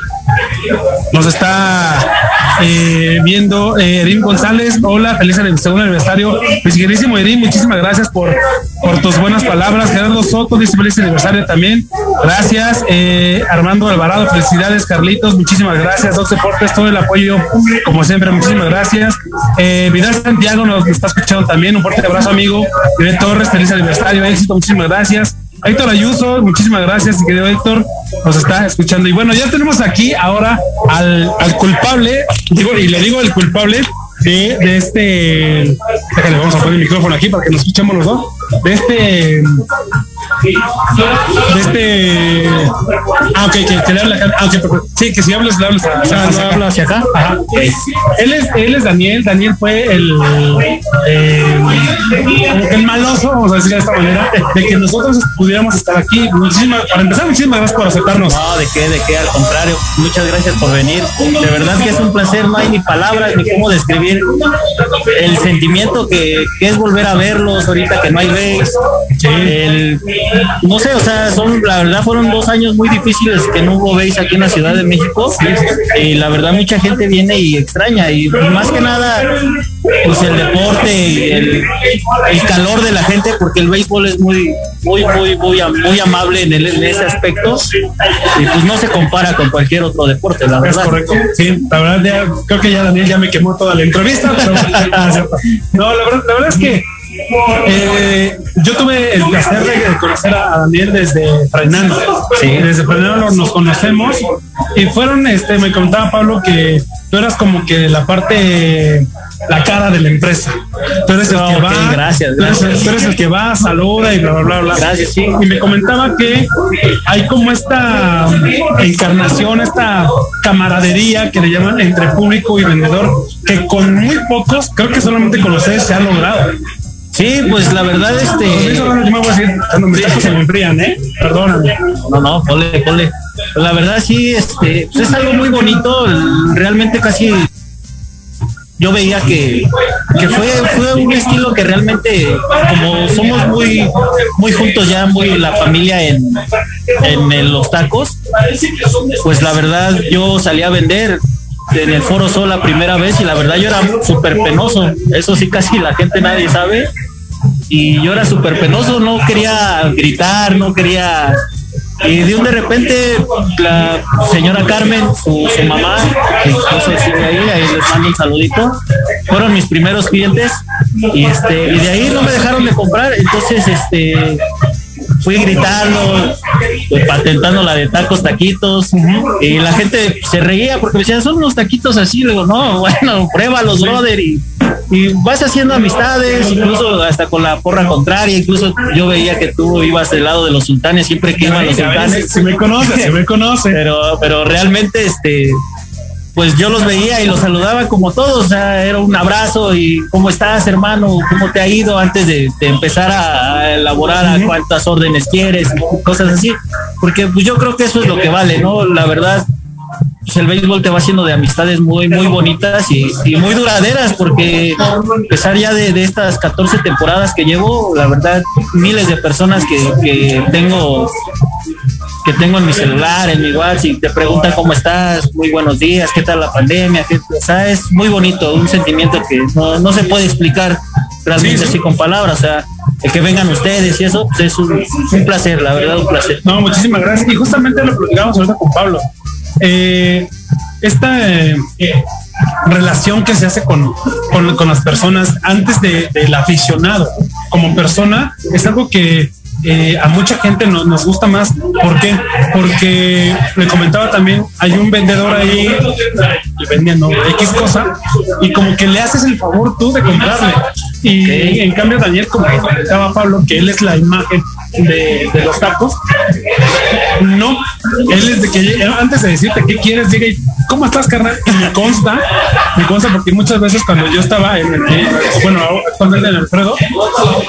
Nos está eh, viendo eh, Erin González. Hola, feliz aniv- segundo aniversario. Mi queridísimo Erin, muchísimas gracias por, por tus buenas palabras. Gerardo Soto dice feliz aniversario también. Gracias. Eh, Armando Alvarado, felicidades. Carlitos, muchísimas gracias. Dos Deportes, todo el apoyo, como siempre, muchísimas gracias. Eh, Vidal Santiago nos, está escuchando también. Un fuerte abrazo, amigo. Ivette Torres, feliz aniversario, éxito, muchísimas gracias. Héctor Ayuso, muchísimas gracias, querido Héctor, nos está escuchando. Y bueno, ya tenemos aquí ahora al, al culpable, digo, y le digo el culpable de, de este. Déjale, vamos a poner el micrófono aquí para que nos escuchemos los dos. De este. De este. Ah, ok, que, que le hable acá. Ah, ok, perfecto. Sí, que si hablas, le hablas Ah, no hablo hacia acá. Ajá. Él es, él es Daniel. Daniel fue el, eh, el maloso, vamos a decir de esta manera, de que nosotros pudiéramos estar aquí. Muchísimas, para empezar, muchísimas gracias por aceptarnos. No, de qué, de qué, al contrario. Muchas gracias por venir. De verdad que es un placer, no hay ni palabras ni cómo describir el sentimiento que, que es volver a verlos ahorita que no hay veis. El, no sé, o sea, son, la verdad fueron dos años muy difíciles que no hubo veis aquí en la Ciudad de México. Y la verdad mucha gente viene y extraña. Y más que nada, pues el deporte y el, el calor de la gente, porque el béisbol es muy, muy, muy, muy, muy amable en, el- en ese aspecto. Y pues no se compara con cualquier otro deporte, la Es verdad. correcto. Sí, la verdad, ya, creo que ya Daniel ya me quemó toda la entrevista, pero no, la verdad, la verdad es que eh, yo tuve el placer de conocer a Daniel desde Fernando. Sí. Desde Fernando nos conocemos y fueron, este, me contaba Pablo que tú eras como que la parte, la cara de la empresa. Tú eres el que ok, va, gracias, tú eres, gracias. tú eres el que va, saluda y bla, bla, bla, bla. Gracias, sí. Y me comentaba que hay como esta encarnación, esta camaradería que le llaman entre público y vendedor, que con muy pocos, creo que solamente con ustedes se ha logrado. Sí, pues la verdad, este. me enfrían, ¿eh? Perdóname. No, no, ponle, ponle. Pues la verdad sí, este, pues es algo muy bonito. Realmente casi yo veía que, que fue, fue un estilo que realmente, como somos muy, muy juntos ya, muy la familia en, en el- los tacos, pues la verdad yo salí a vender en el Foro Sol la primera vez y la verdad yo era súper penoso. Eso sí casi la gente nadie sabe. Y yo era súper penoso, no quería gritar, no quería y de un de repente la señora Carmen, su, su mamá, que incluso sigue ahí, ahí les mando un saludito, fueron mis primeros clientes y este, y de ahí no me dejaron de comprar, entonces este fui gritando, pues, patentando la de tacos, taquitos, y la gente se reía porque me decían, son unos taquitos así, le digo, no, bueno, pruébalos, brother, y, y vas haciendo amistades, incluso hasta con la porra contraria, incluso yo veía que tú ibas del lado de los sultanes siempre que iban los sultanes, Si me conoce, si me conoce. pero, pero realmente este pues yo los veía y los saludaba como todos, o sea, era un abrazo y ¿cómo estás hermano? ¿Cómo te ha ido antes de, empezar a, elaborar a cuántas órdenes quieres? Cosas así, porque pues yo creo que eso es lo que vale, ¿no? La verdad, pues el béisbol te va haciendo de amistades muy, muy bonitas y, muy duraderas, porque a pesar ya de, estas 14 temporadas que llevo, la verdad, miles de personas que, que tengo que tengo en mi celular, en mi WhatsApp, y te preguntan cómo estás, muy buenos días, qué tal la pandemia, ¿Qué, o sea, es muy bonito, un sentimiento que no, se puede explicar realmente con palabras, o sea, el que vengan ustedes y eso, pues es un, placer, la verdad, un placer. No, muchísimas gracias. Y justamente lo platicamos ahorita con Pablo. Eh, esta eh, relación que se hace con, con, las personas antes del aficionado como persona es algo que eh, a mucha gente no, nos gusta más. ¿Por qué? Porque le comentaba también, hay un vendedor ahí vendiendo X cosa y como que le haces el favor tú de comprarle. Y en cambio Daniel, como comentaba Pablo, que él es la imagen de, los tacos, no, él es de que antes de decirte qué quieres, diga, ¿cómo estás, carnal? Y me consta, me consta porque muchas veces cuando yo estaba en el, bueno, actualmente en Alfredo,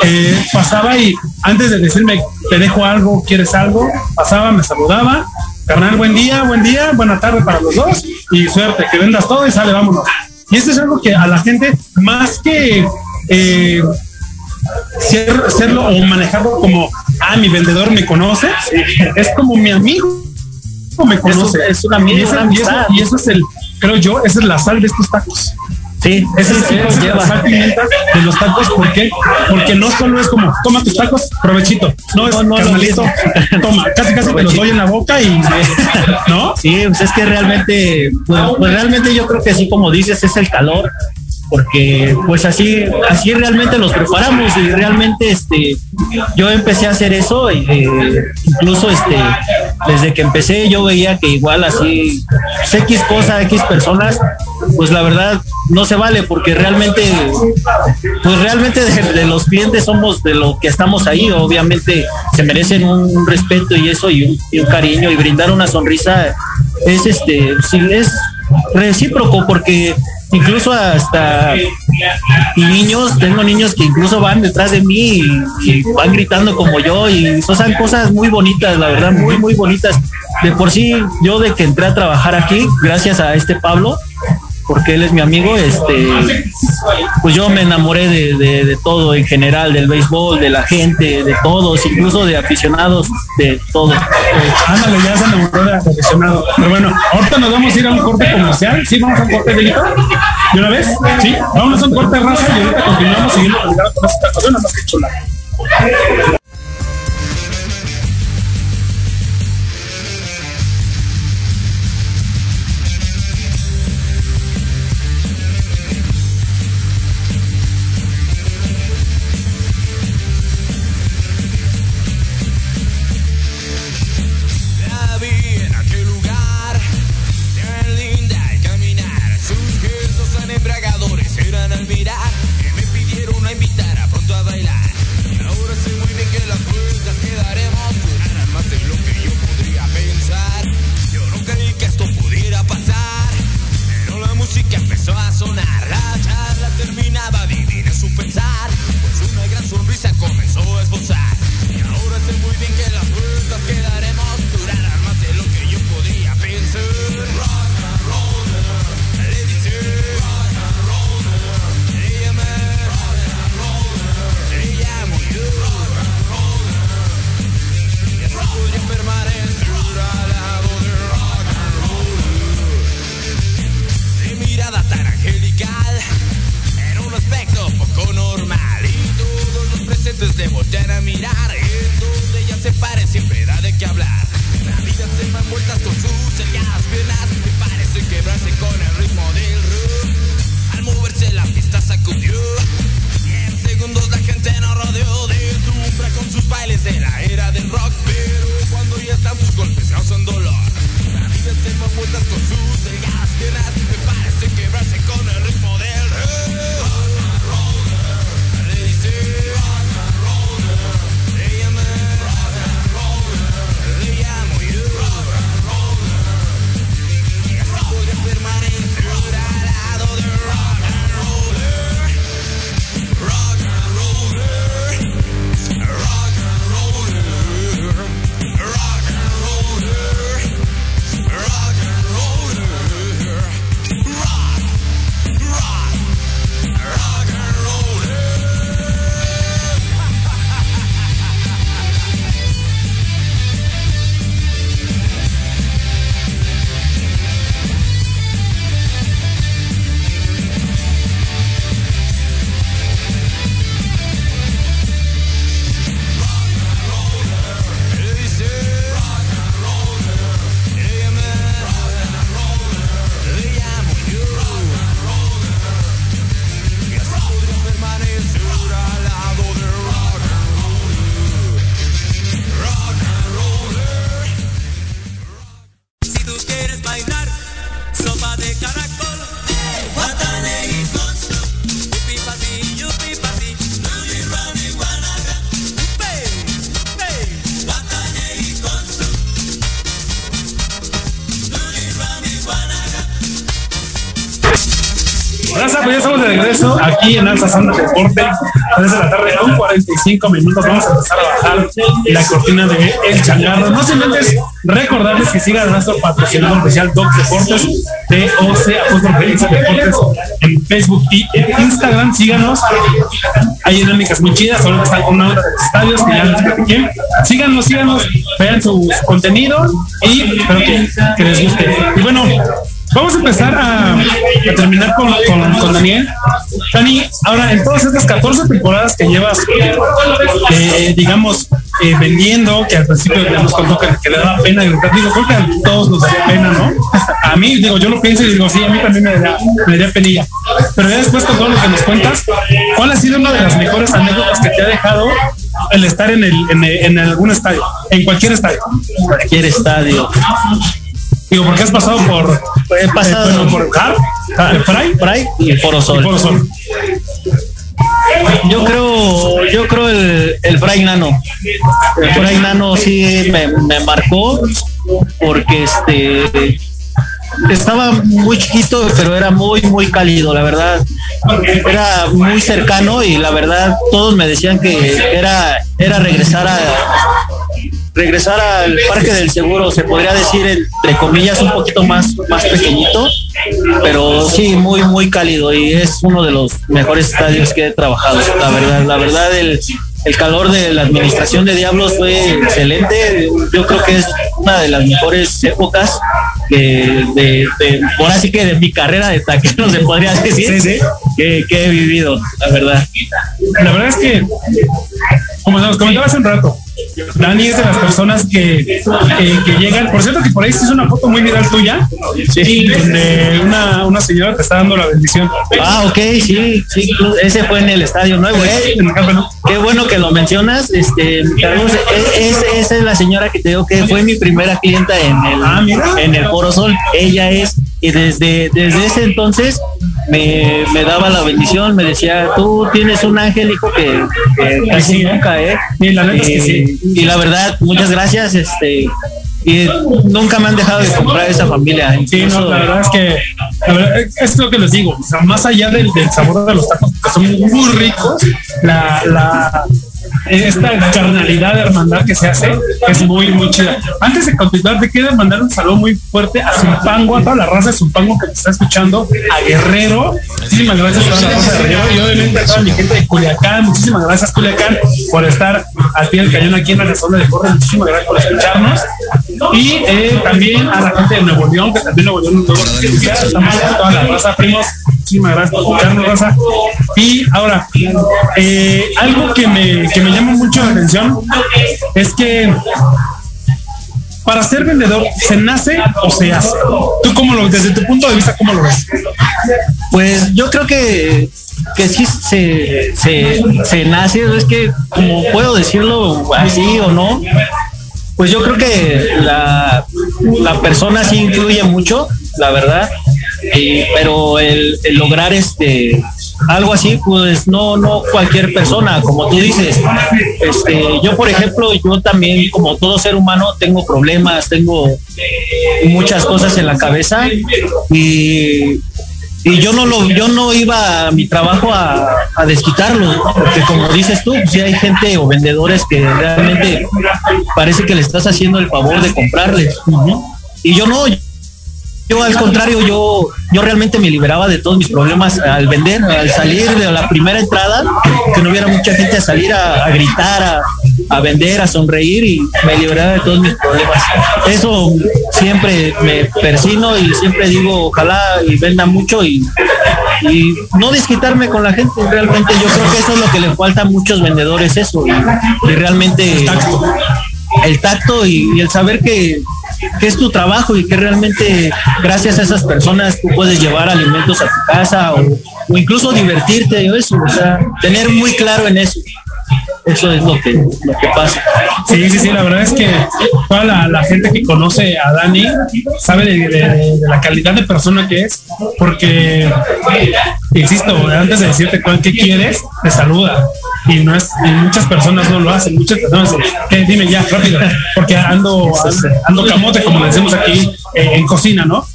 eh, pasaba y antes de decirme, te dejo algo, quieres algo, pasaba, me saludaba, carnal, buen día, buen día, buena tarde para los dos y suerte, que vendas todo y sale, vámonos. Y esto es algo que a la gente, más que eh, serlo o manejarlo como, ah, mi vendedor me conoce, es como mi amigo me conoce. es una amigo, y, y, eso, es el, creo yo, esa es la sal de estos tacos. Sí, es, la sal pimienta de los tacos. ¿Por qué? Porque no solo es como, toma tus tacos, provechito. No, es no, carnalito, toma, casi casi te los doy en la boca y, ¿no? Sí, pues es que realmente, pues, pues realmente yo creo que así como dices, es el calor porque pues así así realmente los preparamos y realmente este yo empecé a hacer eso eh, incluso este desde que empecé yo veía que igual así pues, x cosa x personas pues la verdad no se vale porque realmente pues realmente de, los clientes somos de lo que estamos ahí obviamente se merecen un, respeto y eso y un, cariño y brindar una sonrisa es este es recíproco porque incluso hasta niños, tengo niños que incluso van detrás de mí y, van gritando como yo y son cosas muy bonitas, la verdad, muy, muy bonitas. De por sí, yo de que entré a trabajar aquí, gracias a este Pablo, porque él es mi amigo, este, pues yo me enamoré de, todo en general, del béisbol, de la gente, de todos, incluso de aficionados, de todo. ándale, ya se enamoró de aficionados. Pero bueno, ahorita nos vamos a ir a un corte comercial. ¿Sí? ¿Vamos a un corte, de ¿De una vez? Sí, vamos a un corte raza y ahorita continuamos siguiendo con esta cosa, más que chula. Aquí en Alza Santa Deporte. 3 de la tarde con 45 minutos. Vamos a empezar a bajar la cortina de El Changarro. No sin antes recordarles que sigan nuestro patrocinador oficial Doc Deportes, DOC Apóstol Deportes en Facebook y en Instagram. Síganos. Hay dinámicas muy chidas. Ahora están con una hora de estadios que ya les platiqué. Síganos, síganos, vean su contenido y espero que, les guste. Y bueno, Vamos a empezar a, terminar con, con Daniel. Dani, ahora en todas estas 14 temporadas que llevas, eh, digamos, eh, vendiendo, que al principio ya nos contó que, que le daba pena gritar, digo, creo que a todos nos daría pena, ¿no? A mí, digo, yo lo pienso y digo, sí, a mí también me daría, me daría penilla. Pero ya después con todo lo que nos cuentas, ¿cuál ha sido una de las mejores anécdotas que te ha dejado el estar en, el, en, el- en algún estadio, en cualquier estadio? Cualquier estadio. Digo, porque has pasado por, He pasado eh, bueno, por Car, Fray Fray y Foro y Sol. Foro Sol. Yo creo, yo creo el, el Fray Nano. El Fray Nano sí me, me marcó porque este estaba muy chiquito, pero era muy, muy cálido, la verdad. Era muy cercano y la verdad todos me decían que era, era regresar a regresar al Parque del Seguro, se podría decir entre comillas un poquito más, más pequeñito, pero sí muy, muy cálido y es uno de los mejores estadios que he trabajado, la verdad, la verdad el, el calor de la administración de Diablos fue excelente, yo creo que es una de las mejores épocas de, de, de- por así que de mi carrera de taquero se podría decir Sí, sí. Que, que he vivido, la verdad. La verdad es que, como nos comentaba hace un rato, Dani es de las personas que, que, que llegan. Por cierto, que por ahí se hizo una foto muy viral tuya, Sí. donde una, una señora te está dando la bendición. Ah, ok, sí, sí, ese fue en el Estadio Nuevo, ¿eh? Qué bueno que lo mencionas, este, Carlos, es- es- esa es la señora que te digo que fue mi primera clienta en el, Ah, en el Foro Sol, ella es, y desde, desde ese entonces me, me daba la bendición, me decía, tú tienes un ángel, hijo, que, que casi Sí, ¿eh? nunca, ¿eh? Sí, la neta es que Y- sí. Y la verdad, muchas gracias, este, y nunca me han dejado de comprar esa familia. Sí, no, la verdad es que la verdad, es lo que les digo, o sea, más allá del, del sabor de los tacos, que son muy ricos, la, la esta carnalidad de hermandad que se hace es muy, muy chida. Antes de continuar, te quiero mandar un saludo muy fuerte a Zumpango, a toda la raza de Zumpango que te está escuchando, a Guerrero. Muchísimas gracias a toda la raza de Guerrero y obviamente a toda mi gente de Culiacán. Muchísimas gracias, Culiacán, por estar al pie del cañón aquí en la zona de Corre. Muchísimas gracias por escucharnos. Y eh, también a la gente de Nuevo León, que también Nuevo León nos escucha. Estamos a toda la raza, primos. Muchísimas gracias por raza. Y ahora, eh, algo que me, que me llama mucho la atención es que para ser vendedor, ¿se nace o se hace? ¿Tú cómo lo desde tu punto de vista, cómo lo ves? Pues yo creo que, que sí se, se, se nace, es que como puedo decirlo así o no, pues yo creo que la, la persona sí influye mucho, la verdad, y- pero el, el lograr este algo así, pues no, no cualquier persona, como tú dices. Este, yo, por ejemplo, yo también, como todo ser humano, tengo problemas, tengo muchas cosas en la cabeza y y yo no lo yo no iba a mi trabajo a, a desquitarlo porque como dices tú si hay gente o vendedores que realmente parece que le estás haciendo el favor de comprarles y yo no yo al contrario yo yo realmente me liberaba de todos mis problemas al vender al salir de la primera entrada que no hubiera mucha gente a salir a, a gritar a, a vender a sonreír y me liberaba de todos mis problemas. Eso siempre me persino y siempre digo ojalá y venda mucho y, y no desquitarme con la gente realmente yo creo que eso es lo que le falta a muchos vendedores eso y, y realmente el tacto. y, y el saber que, que es tu trabajo y que realmente gracias a esas personas tú puedes llevar alimentos a tu casa o, o incluso divertirte o eso, o sea, tener muy claro en eso. Eso es lo que, lo que pasa. Sí, sí, sí, la verdad es que toda la, la gente que conoce a Dani sabe de, de- de la calidad de persona que es, porque, insisto, antes de decirte cuál que quieres, te saluda. Y no es, y muchas personas no lo hacen, muchas personas "¿Qué? dime ya, rápido, porque ando, ando camote, como le decimos aquí eh, en cocina, ¿no?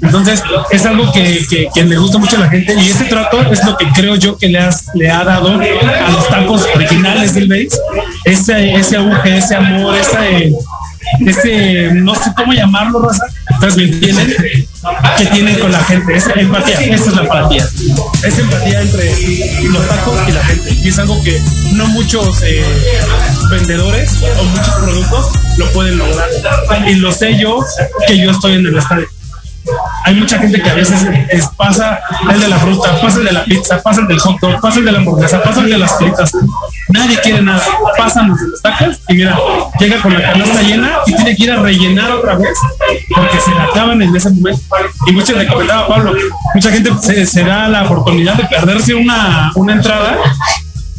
Entonces, es algo que, que, que le gusta mucho a la gente y ese trato es lo que creo yo que le, has, le ha dado a los tacos originales del base, ese, ese auge, ese amor, ese, ese, no sé cómo llamarlo, raza, me entienden, que tienen con la gente, esa empatía, esa es la empatía, esa empatía entre los tacos y la gente, y es algo que no muchos eh, vendedores o muchos productos lo pueden lograr, y lo sé yo que yo estoy en el estadio. Hay mucha gente que a veces es- pasa el de la fruta, pasa de la pizza, pasa el del hot dog, pasa el de la hamburguesa, pasa el de las fritas. Nadie quiere nada. Pasan los tacos y mira, llega con la canasta llena y tiene que ir a rellenar otra vez porque se la acaban en ese momento. Y muchos le Pablo, mucha gente se, se da la oportunidad de perderse una, una entrada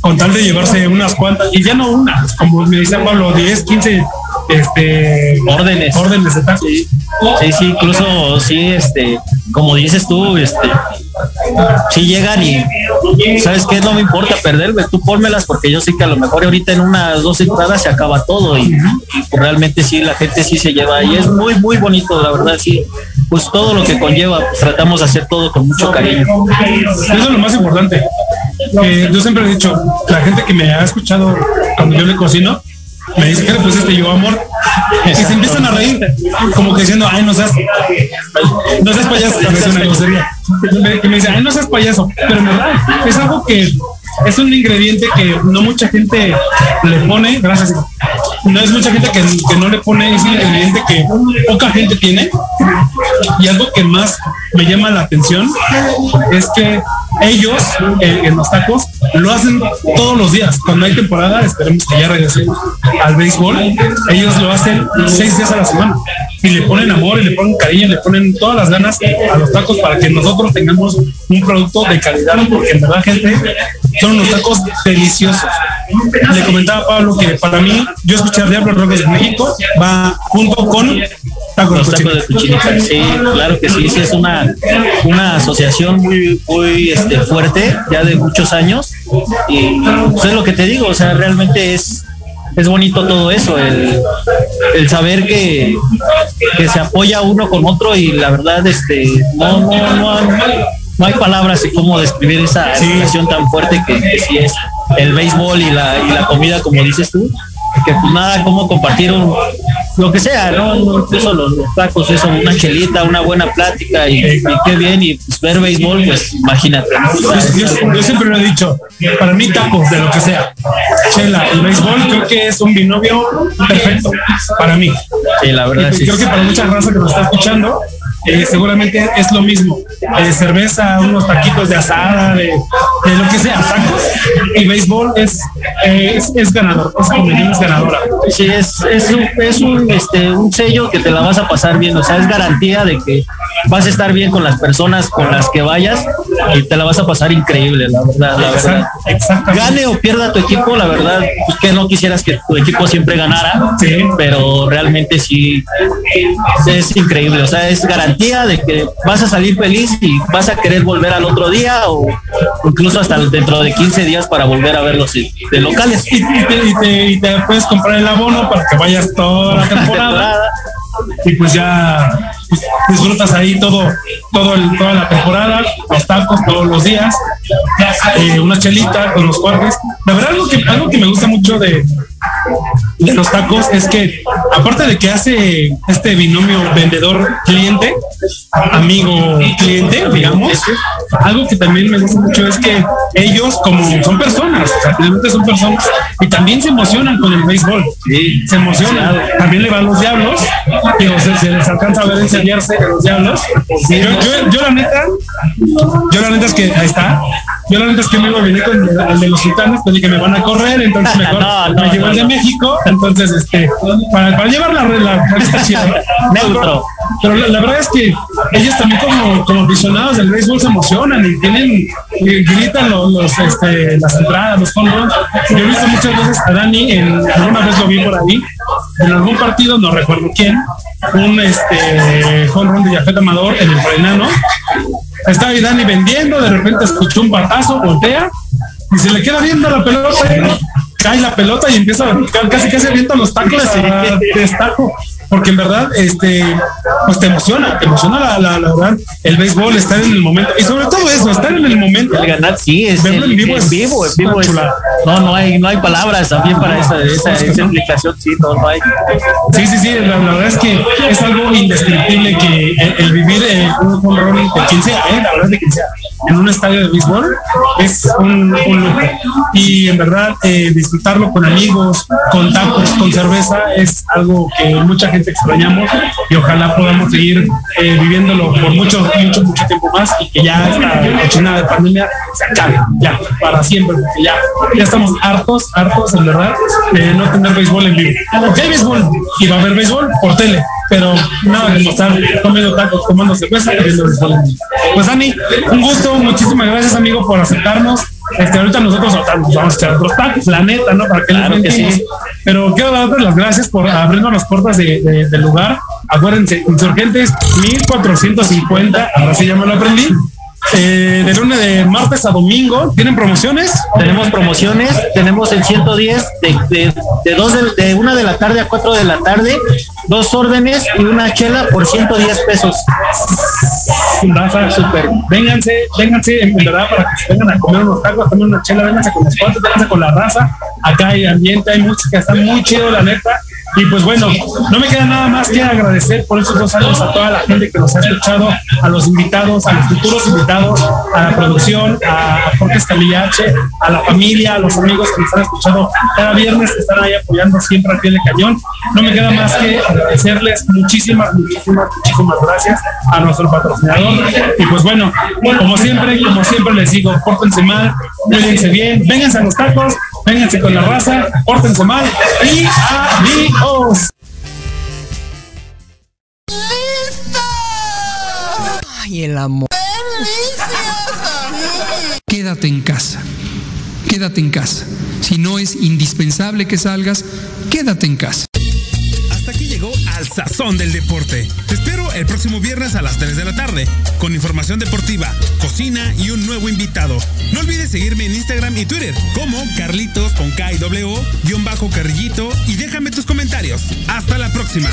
con tal de llevarse unas cuantas, y ya no unas, como me decía Pablo, 10, 15 este, Órdenes. órdenes de tacos. Sí, sí, incluso sí, este, como dices tú, este, sí llegan y sabes qué, no me importa perderme, tú pónmelas porque yo sé que a lo mejor ahorita en unas dos entradas se acaba todo y, y, realmente sí, la gente sí se lleva y es muy, muy bonito, la verdad, sí, pues todo lo que conlleva, pues tratamos de hacer todo con mucho cariño. Eso es lo más importante. Eh, yo siempre he dicho, la gente que me ha escuchado cuando yo le cocino, me dice, ¿qué le pusiste yo, amor? Y se empiezan a reír, como que diciendo, ay, no seas, no seas payaso. Me- Que me dice, ay, no seas payaso. Pero en verdad, es algo que es un ingrediente que no mucha gente le pone, gracias, no es mucha gente que, que no le pone ese ingrediente que poca gente tiene. Y algo que más me llama la atención es que ellos en los tacos lo hacen todos los días. Cuando hay temporada, esperemos que ya regresemos al béisbol, ellos lo hacen seis días a la semana. Y le ponen amor, y le ponen cariño, y le ponen todas las ganas a los tacos para que nosotros tengamos un producto de calidad, porque en verdad, gente, son unos tacos deliciosos. Le comentaba a Pablo que para mí, yo escuchar Diablo Rojos de México va junto con tacos Los de tacos de cochinita. sí, claro que sí, sí es una, una asociación muy, muy este, fuerte, ya de muchos años, y pues es lo que te digo, o sea, realmente es, es bonito todo eso, el, el saber que, que se apoya uno con otro y la verdad, este, no, no, no, no hay palabras de cómo describir esa relación tan fuerte que, que sí es el béisbol y la, y la comida, como dices tú, que pues nada, como compartir un, lo que sea, ¿no? Incluso los, los tacos, eso, una chelita, una buena plática y, y qué bien, y pues ver béisbol, pues imagínate. Yo, yo- yo siempre lo he dicho, para mí tacos de lo que sea, chela, el béisbol creo que es un binomio perfecto para mí. sí, la Y verdad pues sí. creo que para mucha raza que nos está escuchando, eh, seguramente es lo mismo. Eh, cerveza, unos taquitos de asada, de, de lo que sea, tacos. Y béisbol es, eh, es, es ganador, combinación es ganadora. Sí, es, es, un, es un, este, un sello que te la vas a pasar bien, o sea, es garantía de que vas a estar bien con las personas con las que vayas y te la vas a pasar increíble, la verdad, la verdad. Exactamente. Gane o pierda tu equipo, la verdad, pues que no quisieras que tu equipo siempre ganara, Sí. pero realmente sí es increíble, o sea, es garantía de que vas a salir feliz y vas a querer volver al otro día o incluso hasta dentro de 15 días para volver a verlos de de locales. Y, y te, y te- y te puedes comprar el abono para que vayas toda la temporada. y pues ya pues, disfrutas ahí todo, todo el- toda la temporada, los tacos todos los días, eh, una chelita con los cuates. La verdad, algo que, algo que me gusta mucho de, de los tacos es que, aparte de que hace este binomio vendedor-cliente, amigo-cliente, digamos, algo que también me gusta mucho es que ellos, como son personas, o sea, finalmente son personas, y también se emocionan con el béisbol. Se emocionan. También le van los diablos, digo, se, se les alcanza a ver enseñarse de los diablos. Yo, yo, yo la neta, yo la neta es que, ahí está, yo la neta es que me iba a venir con el, el de los pues dije, me van a correr, entonces mejor No, no, me llevo el de no. México, entonces, este, para, para llevar la, la, la esta chida. Neutro. Pero la, la verdad es que ellos también como, como aficionados del béisbol se emocionan y tienen, y gritan los, los, este, las entradas, los runs. Yo he visto muchas veces a Dani, en, alguna vez lo vi por ahí, en algún partido, no recuerdo quién, un este, home run de Jafet Amador en el Morenano. Estaba ahí Dani vendiendo, de repente escuchó un batazo, voltea y se le queda viendo la pelota. cae la pelota y empieza a casi casi avienta los tacos a destajo. Porque en verdad, este, pues te emociona, te emociona la, la, la verdad, el béisbol, estar en el momento, y sobre todo eso, estar en el momento. El ganar, sí, es Verlo el- en vivo en es vivo, una vivo es- no, no hay, no hay palabras también para esa, esa, esa explicación, sí, no, no hay. Sí, sí, sí, la, la verdad es que es algo indescriptible que el, el vivir en un home run de quien sea, ¿eh? la verdad es de quien sea, en un estadio de béisbol es un, un lujo. Y en verdad, eh, disfrutarlo con amigos, con tacos, con cerveza, es algo que mucha gente extrañamos y ojalá podamos seguir eh, viviéndolo por mucho, mucho, mucho tiempo más y que ya esta cochinada de pandemia se acabe, ya, para siempre, porque ya, ya estamos hartos, hartos, en verdad, de no tener béisbol en vivo. Béisbol y va a haber béisbol por tele, pero nada de estar comiendo tacos, tomando cerveza y viendo béisbol. Pues Dani, un gusto, muchísimas gracias amigo por aceptarnos. Este, ahorita nosotros nos vamos a echar otros tacos, la neta, ¿no? Para que les Claro que sí. Pero quiero darles las gracias por abrirnos las puertas de- de- del lugar. Acuérdense, Insurgentes 1450, ahora sí ya me lo aprendí. Eh, de lunes de martes a domingo, ¿tienen promociones? Tenemos promociones, tenemos el 110 de, de, de, dos de, de una de la tarde a 4 de la tarde, dos órdenes y una chela por 110 pesos. Raza, súper. Vénganse, vénganse, en verdad, para que se vengan a comer unos tacos, a tomar una chela, vénganse con los cuates, vénganse con la raza. Acá hay ambiente, hay música, está muy chido, la neta. Y pues bueno, no me queda nada más que agradecer por estos dos años a toda la gente que nos ha escuchado, a los invitados, a los futuros invitados, a la producción, a Jorge Escamillache, a la familia, a los amigos que nos han escuchado cada viernes, que están ahí apoyando siempre al pie de cañón. No me queda más que agradecerles muchísimas, muchísimas, muchísimas gracias a nuestro patrocinador. Y pues bueno, como siempre, como siempre les digo, pórtense mal, cuídense bien, vénganse a los tacos, vénganse con la raza, pórtense mal y Ay, el amor. Quédate en casa. Quédate en casa. Si no es indispensable que salgas, quédate en casa. Al Sazón del Deporte. Te espero el próximo viernes a las 3 de la tarde con información deportiva, cocina y un nuevo invitado. No olvides seguirme en Instagram y Twitter como Carlitos con K y W, guion bajo carrillito y déjame tus comentarios. Hasta la próxima.